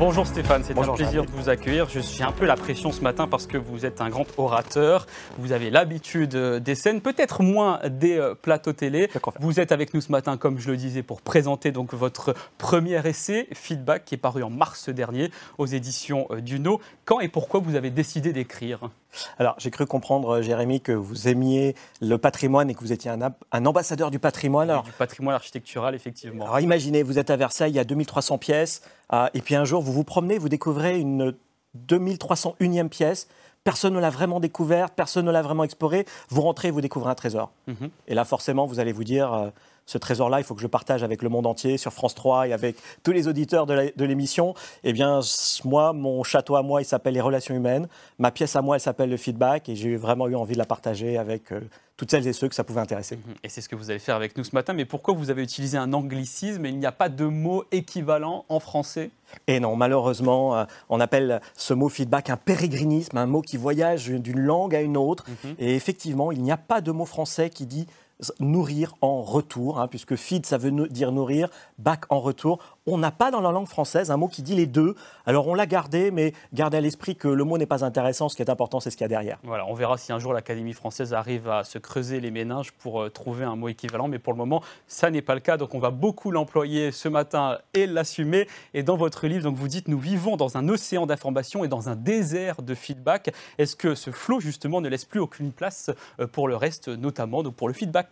Bonjour Stéphane, c'est un plaisir de vous accueillir. Je suis un peu la pression ce matin parce que vous êtes un grand orateur. Vous avez l'habitude euh, des scènes, peut-être moins des euh, plateaux télé. Vous êtes avec nous ce matin, comme je le disais, pour présenter donc votre premier essai, Feedback, qui est paru en mars dernier aux éditions euh, Duno. Quand et pourquoi vous avez décidé d'écrire? Alors, j'ai cru comprendre, euh, Jérémy, que vous aimiez le patrimoine et que vous étiez un, ambassadeur du patrimoine. Alors, Du patrimoine architectural, effectivement. alors, imaginez, vous êtes à Versailles, il y a 2300 pièces, euh, et puis un jour, vous vous promenez, vous découvrez une 2301e pièce. Personne ne l'a vraiment découverte, personne ne l'a vraiment explorée. Vous rentrez, vous découvrez un trésor. Mhm. Et là, forcément, vous allez vous dire, euh, ce trésor-là, il faut que je le partage avec le monde entier, sur France 3 et avec tous les auditeurs de l'émission. Eh bien, moi, mon château à moi, il s'appelle les relations humaines. Ma pièce à moi, elle s'appelle le feedback. Et j'ai vraiment eu envie de la partager avec euh, toutes celles et ceux que ça pouvait intéresser. Mhm. Et c'est ce que vous allez faire avec nous ce matin. Mais pourquoi vous avez utilisé un anglicisme et il n'y a pas de mot équivalent en français? Et non, malheureusement, euh, on appelle ce mot feedback un pérégrinisme, un mot qui voyage d'une langue à une autre. Mhm. Et effectivement, il n'y a pas de mot français qui dit nourrir en retour, hein, puisque feed, ça veut dire nourrir, back en retour. On n'a pas dans la langue française un mot qui dit les deux. Alors on l'a gardé, mais gardez à l'esprit que le mot n'est pas intéressant. Ce qui est important, c'est ce qu'il y a derrière. Voilà, on verra si un jour l'Académie française arrive à se creuser les méninges pour euh, trouver un mot équivalent, mais pour le moment, ça n'est pas le cas. Donc on va beaucoup l'employer ce matin et l'assumer. Et dans votre livre, donc vous dites nous vivons dans un océan d'informations et dans un désert de feedback. Est-ce que ce flot justement ne laisse plus aucune place euh, pour le reste, notamment donc pour le feedback?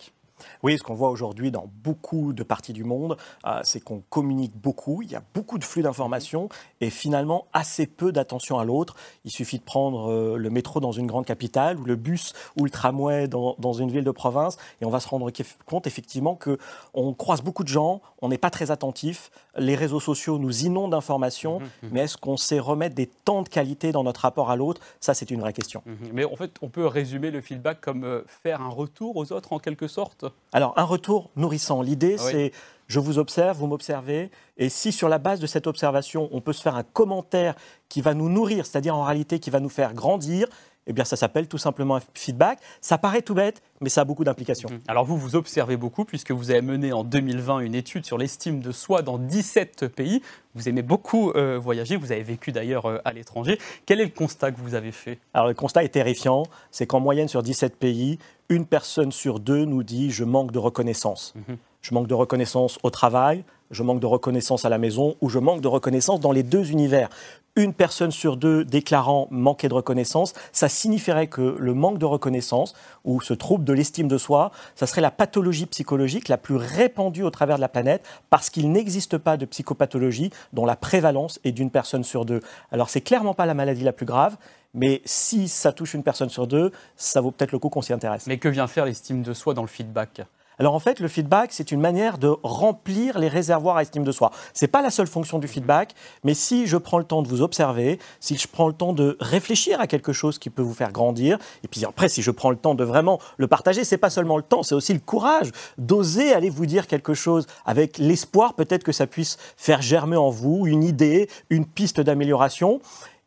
Oui, ce qu'on voit aujourd'hui dans beaucoup de parties du monde, euh, c'est qu'on communique beaucoup, il y a beaucoup de flux d'informations et finalement assez peu d'attention à l'autre. Il suffit de prendre euh, le métro dans une grande capitale ou le bus ou le tramway dans, dans une ville de province et on va se rendre compte effectivement que on croise beaucoup de gens, on n'est pas très attentif, les réseaux sociaux nous inondent d'informations, mais est-ce qu'on sait remettre des temps de qualité dans notre rapport à l'autre? Ça, c'est une vraie question. Mais en fait, on peut résumer le feedback comme euh, faire un retour aux autres en quelque sorte? Alors, un retour nourrissant. L'idée, oui. c'est je vous observe, vous m'observez, et si sur la base de cette observation, on peut se faire un commentaire qui va nous nourrir, c'est-à-dire en réalité qui va nous faire grandir, eh bien, ça s'appelle tout simplement un feedback. Ça paraît tout bête, mais ça a beaucoup d'implications. Mhm. Alors vous, vous observez beaucoup puisque vous avez mené en 2020 une étude sur l'estime de soi dans 17 pays. Vous aimez beaucoup euh, voyager, vous avez vécu d'ailleurs euh, à l'étranger. Quel est le constat que vous avez fait? Alors, le constat est terrifiant, c'est qu'en moyenne sur 17 pays, une personne sur deux nous dit je manque de reconnaissance. Mhm. Je manque de reconnaissance au travail, je manque de reconnaissance à la maison ou je manque de reconnaissance dans les deux univers. Une personne sur deux déclarant manquer de reconnaissance, ça signifierait que le manque de reconnaissance ou ce trouble de l'estime de soi, ça serait la pathologie psychologique la plus répandue au travers de la planète parce qu'il n'existe pas de psychopathologie dont la prévalence est d'une personne sur deux. Alors c'est clairement pas la maladie la plus grave, mais si ça touche une personne sur deux, ça vaut peut-être le coup qu'on s'y intéresse. Mais que vient faire l'estime de soi dans le feedback? Alors en fait, le feedback, c'est une manière de remplir les réservoirs à estime de soi. C'est pas la seule fonction du feedback, mais si je prends le temps de vous observer, si je prends le temps de réfléchir à quelque chose qui peut vous faire grandir, et puis après, si je prends le temps de vraiment le partager, c'est pas seulement le temps, c'est aussi le courage d'oser aller vous dire quelque chose avec l'espoir peut-être que ça puisse faire germer en vous une idée, une piste d'amélioration.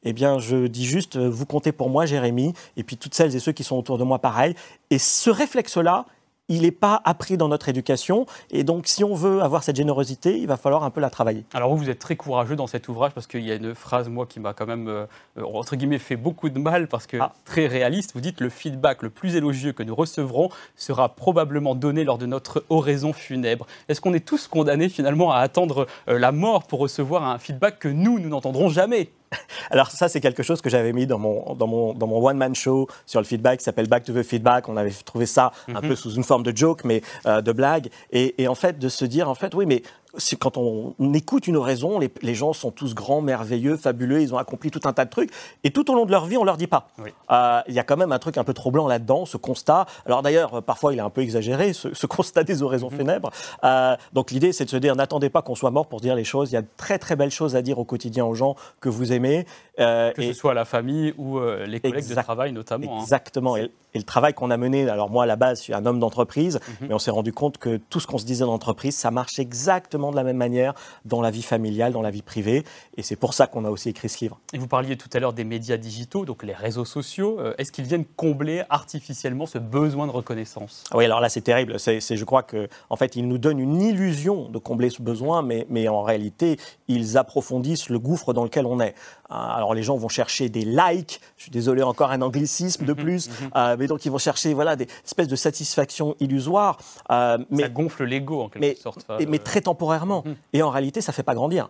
Eh bien, je dis juste, euh, vous comptez pour moi, Jérémy, et puis toutes celles et ceux qui sont autour de moi, pareil. Et ce réflexe-là, il n'est pas appris dans notre éducation. Et donc, si on veut avoir cette générosité, il va falloir un peu la travailler. Alors vous, vous êtes très courageux dans cet ouvrage parce qu'il y a une phrase, moi, qui m'a quand même, euh, entre guillemets, fait beaucoup de mal parce que Ah. très réaliste. Vous dites le feedback le plus élogieux que nous recevrons sera probablement donné lors de notre oraison funèbre. Est-ce qu'on est tous condamnés finalement à attendre euh, la mort pour recevoir un feedback que nous, nous n'entendrons jamais? Alors ça, c'est quelque chose que j'avais mis dans mon, dans mon, dans mon one-man show sur le feedback qui s'appelle Back to the Feedback. On avait trouvé ça un peu sous une forme de joke, mais euh, de blague. Et, et en fait, de se dire, en fait, oui, mais quand on, on écoute une oraison, les, les gens sont tous grands, merveilleux, fabuleux, ils ont accompli tout un tas de trucs. Et tout au long de leur vie, on leur dit pas. Oui. Euh, Il y a quand même un truc un peu troublant là-dedans, ce constat. Alors d'ailleurs, euh, parfois, il est un peu exagéré, ce, ce constat des oraisons funèbres. Euh, donc l'idée, c'est de se dire, n'attendez pas qu'on soit mort pour dire les choses. Il y a de très très belles choses à dire au quotidien aux gens que vous aimez. Euh, que et- ce soit la famille ou les collègues de travail notamment. hein. Exactement. Et, et le travail qu'on a mené, alors moi à la base, je suis un homme d'entreprise, mais on s'est rendu compte que tout ce qu'on se disait dans l'entreprise, ça marche exactement exactement de la même manière dans la vie familiale, dans la vie privée. Et c'est pour ça qu'on a aussi écrit ce livre. Et vous parliez tout à l'heure des médias digitaux, donc les réseaux sociaux. Euh, est-ce qu'ils viennent combler artificiellement ce besoin de reconnaissance? Oui, alors là, c'est terrible. C'est, je crois qu'en en fait, ils nous donnent une illusion de combler ce besoin, mais, mais en réalité, ils approfondissent le gouffre dans lequel on est. Euh, alors les gens vont chercher des likes, je suis désolé encore un anglicisme de mhm, plus, mhm. Euh, mais donc ils vont chercher voilà des espèces de satisfaction illusoire. Euh, mais, ça gonfle l'ego en quelque mais, sorte. mais très temporairement. Mhm. Et en réalité, ça fait pas grandir.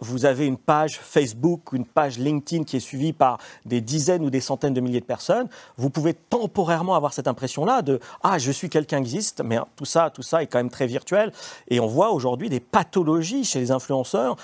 vous avez une page Facebook, une page LinkedIn qui est suivie par des dizaines ou des centaines de milliers de personnes. Vous pouvez temporairement avoir cette impression-là de ah je suis quelqu'un qui existe, mais tout ça, tout ça est quand même très virtuel. Et on voit aujourd'hui des pathologies chez les influenceurs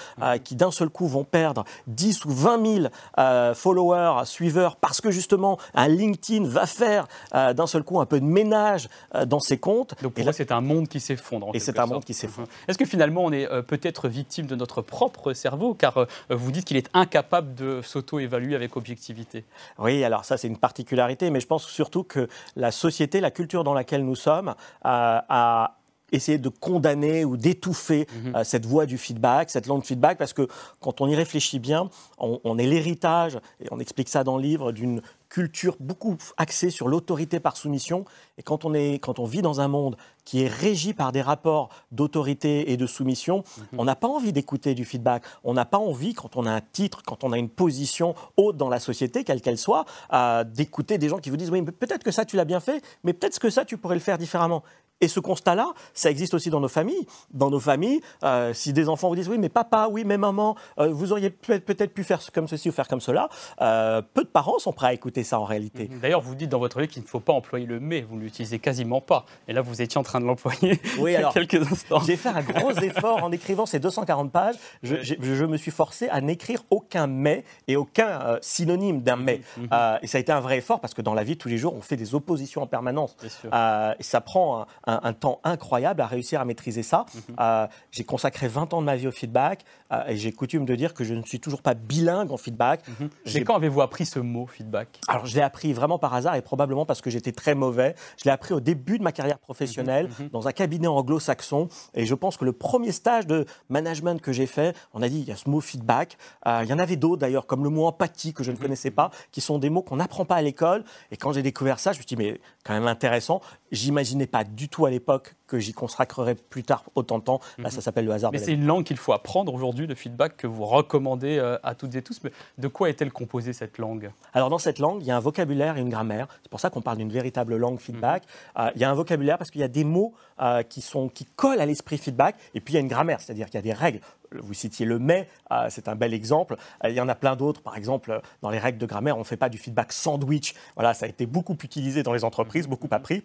qui d'un seul coup vont perdre 10 ou 20 000 euh, followers, suiveurs, parce que justement, un LinkedIn va faire euh, d'un seul coup un peu de ménage euh, dans ses comptes. Donc pour et là, c'est un monde qui s'effondre. Et c'est un monde qui s'effondre. Que finalement, on est peut-être victime de notre propre cerveau Car vous dites qu'il est incapable de s'auto-évaluer avec objectivité. Oui, alors ça, c'est une particularité, mais je pense surtout que la société, la culture dans laquelle nous sommes, a essayer de condamner ou d'étouffer mhm. euh, cette voie du feedback, cette langue feedback, parce que quand on y réfléchit bien, on, est l'héritage, et on explique ça dans le livre, d'une culture beaucoup axée sur l'autorité par soumission. Et quand on, est, quand on vit dans un monde qui est régi par des rapports d'autorité et de soumission, mhm. on n'a pas envie d'écouter du feedback. On n'a pas envie, quand on a un titre, quand on a une position haute dans la société, quelle qu'elle soit, euh, d'écouter des gens qui vous disent oui, peut-être que ça tu l'as bien fait, mais peut-être que ça tu pourrais le faire différemment. Et ce constat-là, ça existe aussi dans nos familles. Dans nos familles, euh, si des enfants vous disent oui, mais papa, oui, mais maman, euh, vous auriez peut-être pu faire comme ceci ou faire comme cela, euh, peu de parents sont prêts à écouter ça en réalité. Mhm. D'ailleurs, vous dites dans votre livre qu'il ne faut pas employer le mais, vous ne l'utilisez quasiment pas. Et là, vous étiez en train de l'employer oui, il y a quelques instants. J'ai fait un gros effort en écrivant ces 240 pages. Je, je, me suis forcé à n'écrire aucun mais et aucun synonyme d'un mais. Mhm. Et ça a été un vrai effort parce que dans la vie tous les jours, on fait des oppositions en permanence. et ça prend un un, temps incroyable à réussir à maîtriser ça. Mhm. Euh, j'ai consacré 20 ans de ma vie au feedback euh, et j'ai coutume de dire que je ne suis toujours pas bilingue en feedback. Mhm. quand avez-vous appris ce mot feedback? Alors je l'ai appris vraiment par hasard et probablement parce que j'étais très mauvais. Je l'ai appris au début de ma carrière professionnelle mhm. dans un cabinet anglo-saxon et je pense que le premier stage de management que j'ai fait, on a dit il y a ce mot feedback. Euh, il y en avait d'autres d'ailleurs comme le mot empathie que je ne connaissais pas, qui sont des mots qu'on n'apprend pas à l'école. Et quand j'ai découvert ça, je me suis dit mais quand même intéressant. J'imaginais pas du tout à l'époque que j'y consacrerai plus tard autant de temps. Là, ça mhm. s'appelle le hasard. Mais c'est une langue qu'il faut apprendre aujourd'hui, le feedback que vous recommandez euh, à toutes et tous. Mais de quoi est-elle composée cette langue? Alors dans cette langue, il y a un vocabulaire et une grammaire. C'est pour ça qu'on parle d'une véritable langue feedback. Mhm. Euh, il y a un vocabulaire parce qu'il y a des mots euh, qui, sont, qui collent à l'esprit feedback. Et puis il y a une grammaire, c'est-à-dire qu'il y a des règles. Vous citiez le mais, c'est un bel exemple. il y en a plein d'autres. Par exemple, dans les règles de grammaire, on ne fait pas du feedback sandwich. Voilà, ça a été beaucoup utilisé dans les entreprises, mhm. beaucoup appris.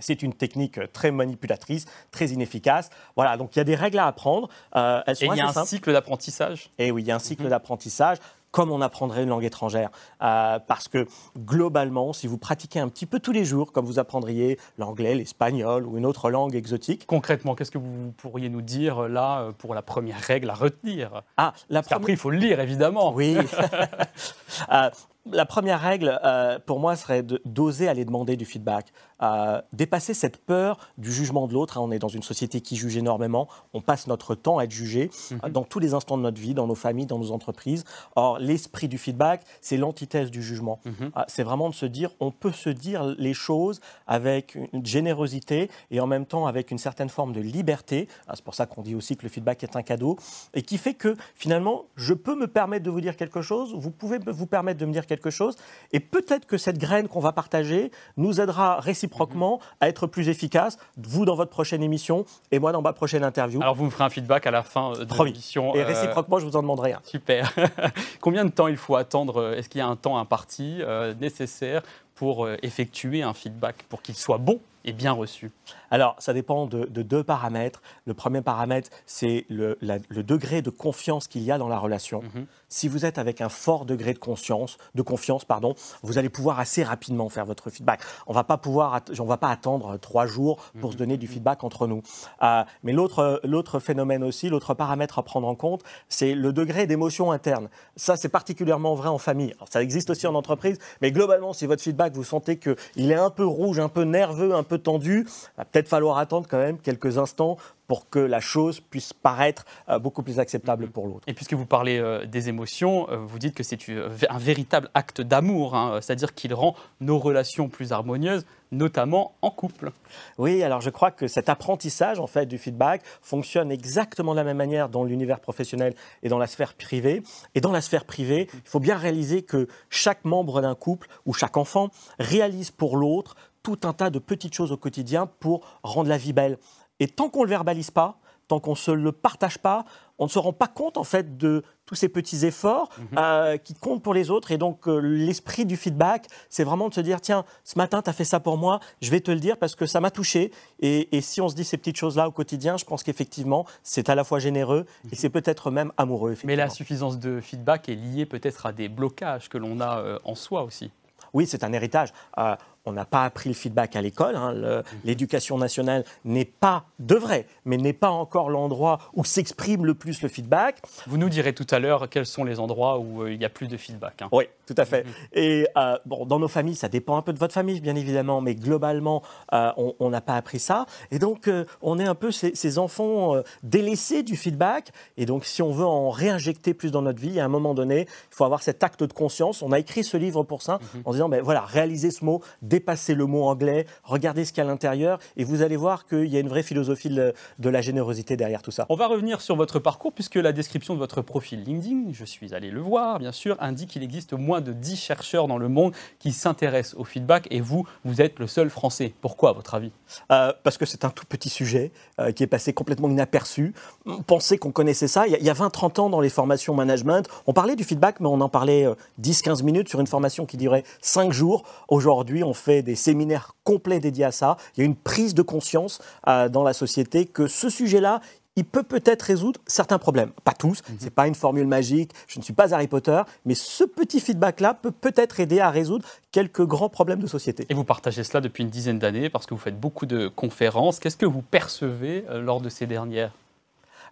C'est une technique très manipulatrice, très inefficace. Voilà, donc il y a des règles à apprendre. Euh, et il y a un cycle d'apprentissage? Et oui, il y a un cycle mhm. d'apprentissage comme on apprendrait une langue étrangère. Euh, parce que globalement, si vous pratiquez un petit peu tous les jours, comme vous apprendriez l'anglais, l'espagnol ou une autre langue exotique. Concrètement, qu'est-ce que vous pourriez nous dire là pour la première règle à retenir? Ah, la première... Après, il faut le lire, évidemment. Oui. euh, la première règle, euh, pour moi, serait d'oser aller demander du feedback. Euh, dépasser cette peur du jugement de l'autre. Hein. on est dans une société qui juge énormément. On passe notre temps à être jugé mhm. dans tous les instants de notre vie, dans nos familles, dans nos entreprises. Or, l'esprit du feedback, c'est l'antithèse du jugement. Mhm. Euh, c'est vraiment de se dire, on peut se dire les choses avec une générosité et en même temps avec une certaine forme de liberté. c'est pour ça qu'on dit aussi que le feedback est un cadeau et qui fait que finalement, je peux me permettre de vous dire quelque chose, vous pouvez vous permettre de me dire quelque quelque chose. Et peut-être que cette graine qu'on va partager nous aidera réciproquement à être plus efficace, vous dans votre prochaine émission et moi dans ma prochaine interview. Alors vous me ferez un feedback à la fin de l'émission. Et euh, réciproquement, je vous en demanderai un. Super. Combien de temps il faut attendre Est-ce qu'il y a un temps imparti euh, nécessaire pour euh, effectuer un feedback, pour qu'il soit bon bien reçu Alors, ça dépend de, deux paramètres. Le premier paramètre, c'est le, degré de confiance qu'il y a dans la relation. Mhm. Si vous êtes avec un fort degré de conscience, de confiance, pardon, vous allez pouvoir assez rapidement faire votre feedback. On va pas pouvoir, on va pas attendre trois jours pour se mhm. donner du feedback entre nous. Euh, mais l'autre, l'autre phénomène aussi, l'autre paramètre à prendre en compte, c'est le degré d'émotion interne. Ça, c'est particulièrement vrai en famille. ça existe aussi en entreprise, mais globalement, si votre feedback, vous sentez qu'il est un peu rouge, un peu nerveux, un peu peu tendu. Il va peut-être falloir attendre quand même quelques instants pour que la chose puisse paraître euh, beaucoup plus acceptable Mhm. pour l'autre. Et puisque vous parlez euh, des émotions, euh, vous dites que c'est un véritable acte d'amour, hein, c'est-à-dire qu'il rend nos relations plus harmonieuses, notamment en couple. Oui, alors je crois que cet apprentissage en fait du feedback fonctionne exactement de la même manière dans l'univers professionnel et dans la sphère privée. Et dans la sphère privée, il faut bien réaliser que chaque membre d'un couple ou chaque enfant réalise pour l'autre tout un tas de petites choses au quotidien pour rendre la vie belle. Et tant qu'on ne le verbalise pas, tant qu'on ne se le partage pas, on ne se rend pas compte en fait de tous ces petits efforts euh, qui comptent pour les autres. Et donc euh, l'esprit du feedback, c'est vraiment de se dire, tiens, ce matin, tu as fait ça pour moi, je vais te le dire parce que ça m'a touché. Et, et si on se dit ces petites choses-là au quotidien, je pense qu'effectivement, c'est à la fois généreux et c'est peut-être même amoureux. Mais la suffisance de feedback est liée peut-être à des blocages que l'on a euh, en soi aussi. Oui, c'est un héritage. Euh, on n'a pas appris le feedback à l'école. hein. Le- L'éducation nationale n'est pas, devrait, mais n'est pas encore l'endroit où s'exprime le plus le feedback. Vous nous direz tout à l'heure quels sont les endroits où euh, il n'y a plus de feedback. hein. Oui, tout à fait. Et euh, bon, dans nos familles, ça dépend un peu de votre famille, bien évidemment, mais globalement, euh, on n'a pas appris ça. Et donc, euh, on est un peu ces, ces enfants euh, délaissés du feedback. Et donc, si on veut en réinjecter plus dans notre vie, à un moment donné, il faut avoir cet acte de conscience. On a écrit ce livre pour ça, en disant, ben voilà, réalisez ce mot, dépassez le mot anglais, regardez ce qu'il y a à l'intérieur, et vous allez voir qu'il y a une vraie philosophie de, de la générosité derrière tout ça. On va revenir sur votre parcours puisque la description de votre profil LinkedIn, je suis allé le voir bien sûr, indique qu'il existe moins de 10 chercheurs dans le monde qui s'intéressent au feedback et vous, vous êtes le seul français. Pourquoi à votre avis? Euh, parce que c'est un tout petit sujet euh, qui est passé complètement inaperçu. Pensait qu'on connaissait ça. Il y a, il y a 20-30 ans, dans les formations management, on parlait du feedback, mais on en parlait euh, 10-15 minutes sur une formation qui durait 5 jours. Aujourd'hui, on fait des séminaires complets dédiés à ça. Il y a une prise de conscience euh, dans la société que ce sujet-là, il peut peut-être résoudre certains problèmes. Pas tous, c'est pas une formule magique, je ne suis pas Harry Potter, mais ce petit feedback-là peut peut-être aider à résoudre quelques grands problèmes de société. Et vous partagez cela depuis une dizaine d'années parce que vous faites beaucoup de conférences. Qu'est-ce que vous percevez euh, lors de ces dernières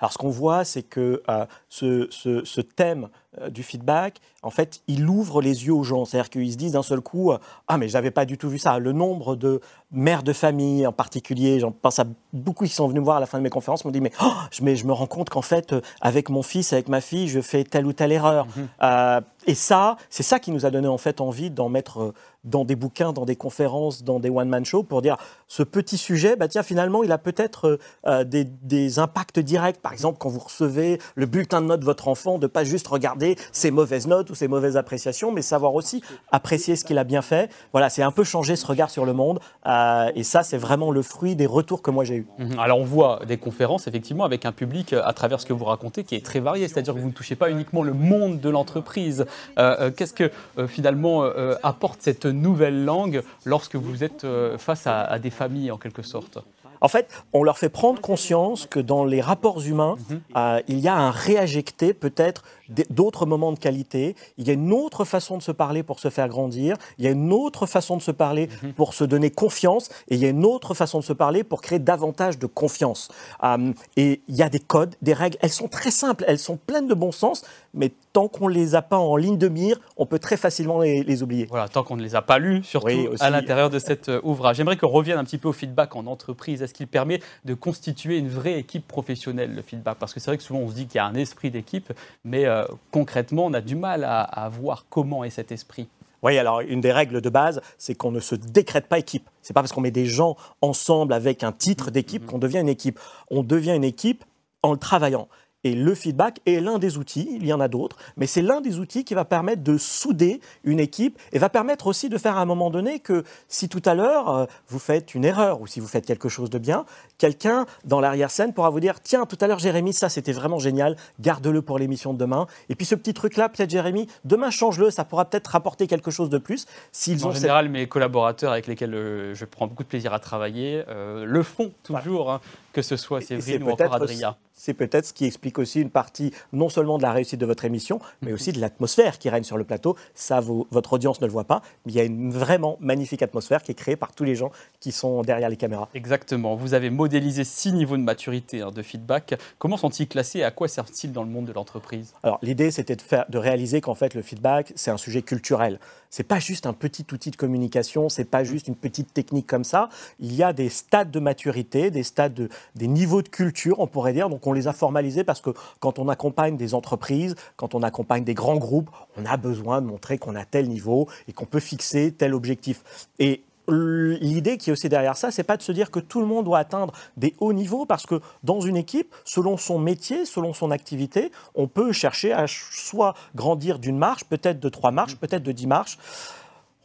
Alors, ce qu'on voit, c'est que euh, ce, ce- ce thème euh, du feedback, en fait, il ouvre les yeux aux gens. C'est-à-dire qu'ils se disent d'un seul coup euh, Ah, mais j'avais pas du tout vu ça. Le nombre de mères de famille en particulier, j'en pense à beaucoup qui sont venus me voir à la fin de mes conférences, m'ont dit Mais, oh, je, mais je me rends compte qu'en fait, avec mon fils, avec ma fille, je fais telle ou telle erreur. Euh, et ça, c'est ça qui nous a donné en fait envie d'en mettre dans des bouquins, dans des conférences, dans des one-man shows pour dire ce petit sujet, bah tiens, finalement, il a peut-être euh, euh, des, des impacts directs. Par exemple, quand vous recevez le bulletin de notes de votre enfant, de pas juste regarder ses mauvaises notes ou ses mauvaises appréciations, mais savoir aussi apprécier ce qu'il a bien fait. Voilà, c'est un peu changer ce regard sur le monde. euh, et ça, c'est vraiment le fruit des retours que moi j'ai eus. Mhm. Alors on voit des conférences effectivement avec un public à travers ce que vous racontez qui est très varié, c'est-à-dire que vous ne touchez pas uniquement le monde de l'entreprise. Euh, euh, Qu'est-ce que euh, finalement euh, apporte cette nouvelle langue lorsque vous êtes euh, face à, à des familles en quelque sorte En fait, on leur fait prendre conscience que dans les rapports humains, euh, il y a un réinjecté peut-être d'autres moments de qualité. Il y a une autre façon de se parler pour se faire grandir. Il y a une autre façon de se parler pour se donner confiance. Et il y a une autre façon de se parler pour créer davantage de confiance. Euh, et il y a des codes, des règles. Elles sont très simples, elles sont pleines de bon sens, mais tant qu'on les a pas en ligne de mire, on peut très facilement les, les oublier. Voilà, tant qu'on ne les a pas lus, surtout Oui, à l'intérieur de cet euh, ouvrage. J'aimerais qu'on revienne un petit peu au feedback en entreprise. Est-ce qu'il permet de constituer une vraie équipe professionnelle, le feedback? Parce que c'est vrai que souvent on se dit qu'il y a un esprit d'équipe, mais euh, concrètement, on a du mal à, à voir comment est cet esprit. Oui, alors une des règles de base, c'est qu'on ne se décrète pas équipe. C'est pas parce qu'on met des gens ensemble avec un titre d'équipe qu'on devient une équipe. On devient une équipe en le travaillant. Et le feedback est l'un des outils, il y en a d'autres, mais c'est l'un des outils qui va permettre de souder une équipe et va permettre aussi de faire à un moment donné que si tout à l'heure euh, vous faites une erreur ou si vous faites quelque chose de bien, quelqu'un dans l'arrière-scène pourra vous dire Tiens, tout à l'heure Jérémy, ça c'était vraiment génial, garde-le pour l'émission de demain. Et puis ce petit truc-là, peut-être Jérémy, demain change-le, ça pourra peut-être rapporter quelque chose de plus. S'ils En ont cette- général, mes collaborateurs avec lesquels euh, je prends beaucoup de plaisir à travailler euh, le font toujours. hein. Que ce soit Séverine ou encore Adrien. C'est peut-être ce qui explique aussi une partie non seulement de la réussite de votre émission, mais aussi de l'atmosphère qui règne sur le plateau. Ça, vous- votre audience ne le voit pas, mais il y a une vraiment magnifique atmosphère qui est créée par tous les gens qui sont derrière les caméras. Exactement. Vous avez modélisé six niveaux de maturité hein, de feedback. Comment sont-ils classés et à quoi servent-ils dans le monde de l'entreprise? Alors l'idée, c'était de, faire, de réaliser qu'en fait le feedback, c'est un sujet culturel. C'est pas juste un petit outil de communication, c'est pas juste une petite technique comme ça. Il y a des stades de maturité, des stades, de, des niveaux de culture, on pourrait dire. Donc on les a formalisés parce que quand on accompagne des entreprises, quand on accompagne des grands groupes, on a besoin de montrer qu'on a tel niveau et qu'on peut fixer tel objectif. Et L'idée qui est aussi derrière ça, c'est pas de se dire que tout le monde doit atteindre des hauts niveaux, parce que dans une équipe, selon son métier, selon son activité, on peut chercher à soit grandir d'une marche, peut-être de trois marches, peut-être de dix marches.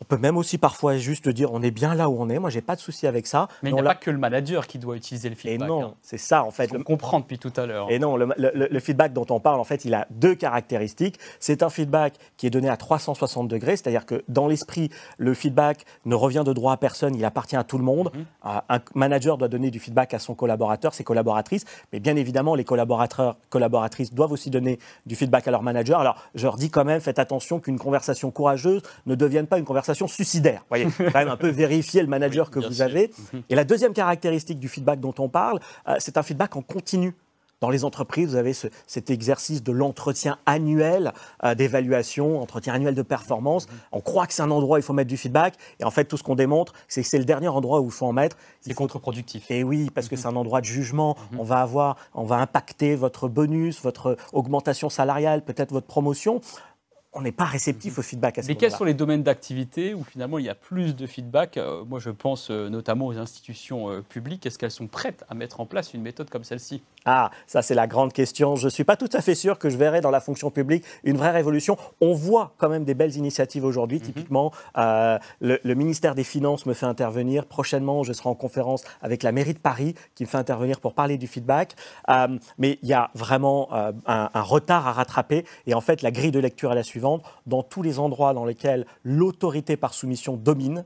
On peut même aussi parfois juste dire on est bien là où on est. Moi, j'ai pas de souci avec ça. Mais il n'y a pas que le manager qui doit utiliser le Et feedback. non, hein. c'est ça en fait. On Le- comprend depuis tout à l'heure. et non, le, le- le feedback dont on parle, en fait, il a deux caractéristiques. C'est un feedback qui est donné à 360 degrés, c'est-à-dire que dans l'esprit, le feedback ne revient de droit à personne, il appartient à tout le monde. Euh, Un manager doit donner du feedback à son collaborateur, ses collaboratrices, mais bien évidemment, les collaborateurs, collaboratrices doivent aussi donner du feedback à leur manager. Alors, je leur dis quand même, faites attention qu'une conversation courageuse ne devienne pas une conversation suicidaire. Vous voyez, quand même un peu vérifier le manager Oui, que vous sûr. avez. Et la deuxième caractéristique du feedback dont on parle, euh, c'est un feedback en continu. Dans les entreprises, vous avez ce- cet exercice de l'entretien annuel euh, d'évaluation, entretien annuel de performance. On croit que c'est un endroit où il faut mettre du feedback. Et en fait, tout ce qu'on démontre, c'est que c'est le dernier endroit où il faut en mettre. C'est contre-productif. Et oui, parce que c'est un endroit de jugement. On va avoir, on va impacter votre bonus, votre augmentation salariale, peut-être votre promotion. On n'est pas réceptif au feedback à ce Mais quels sont les domaines d'activité où finalement il y a plus de feedback Euh, Moi je pense euh, notamment aux institutions euh, publiques. Est-ce qu'elles sont prêtes à mettre en place une méthode comme celle-ci? Ah, ça c'est la grande question. Je ne suis pas tout à fait sûr que je verrai dans la fonction publique une vraie révolution. On voit quand même des belles initiatives aujourd'hui. Typiquement, euh, le, le ministère des Finances me fait intervenir. Prochainement, je serai en conférence avec la mairie de Paris qui me fait intervenir pour parler du feedback. Euh, mais il y a vraiment euh, un, un retard à rattraper. Et en fait, la grille de lecture est la suivante. Dans tous les endroits dans lesquels l'autorité par soumission domine,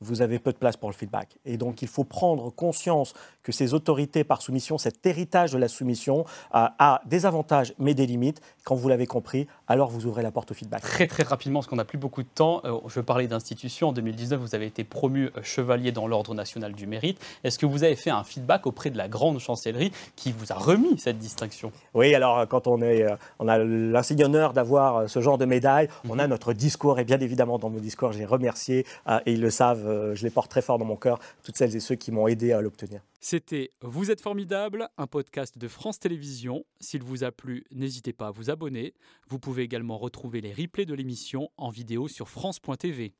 vous avez peu de place pour le feedback. Et donc, il faut prendre conscience que ces autorités par soumission, cet héritage de la soumission, euh, a des avantages mais des limites. Quand vous l'avez compris, alors vous ouvrez la porte au feedback. Très très rapidement, parce qu'on n'a plus beaucoup de temps, euh, je parlais d'institutions. En 2019, vous avez été promu euh, chevalier dans l'Ordre national du mérite. Est-ce que vous avez fait un feedback auprès de la grande chancellerie qui vous a remis cette distinction? Oui, alors euh, quand on, est, euh, on a l'insigne honneur d'avoir ce genre de médaille, on a notre discours. Et bien évidemment, dans mon discours, j'ai remercié, et ils le savent, euh, je les porte très fort dans mon cœur, toutes celles et ceux qui m'ont aidé à l'obtenir. C'était Vous êtes formidable, un podcast de France Télévisions. S'il vous a plu, n'hésitez pas à vous abonner. Vous pouvez également retrouver les replays de l'émission en vidéo sur France.tv.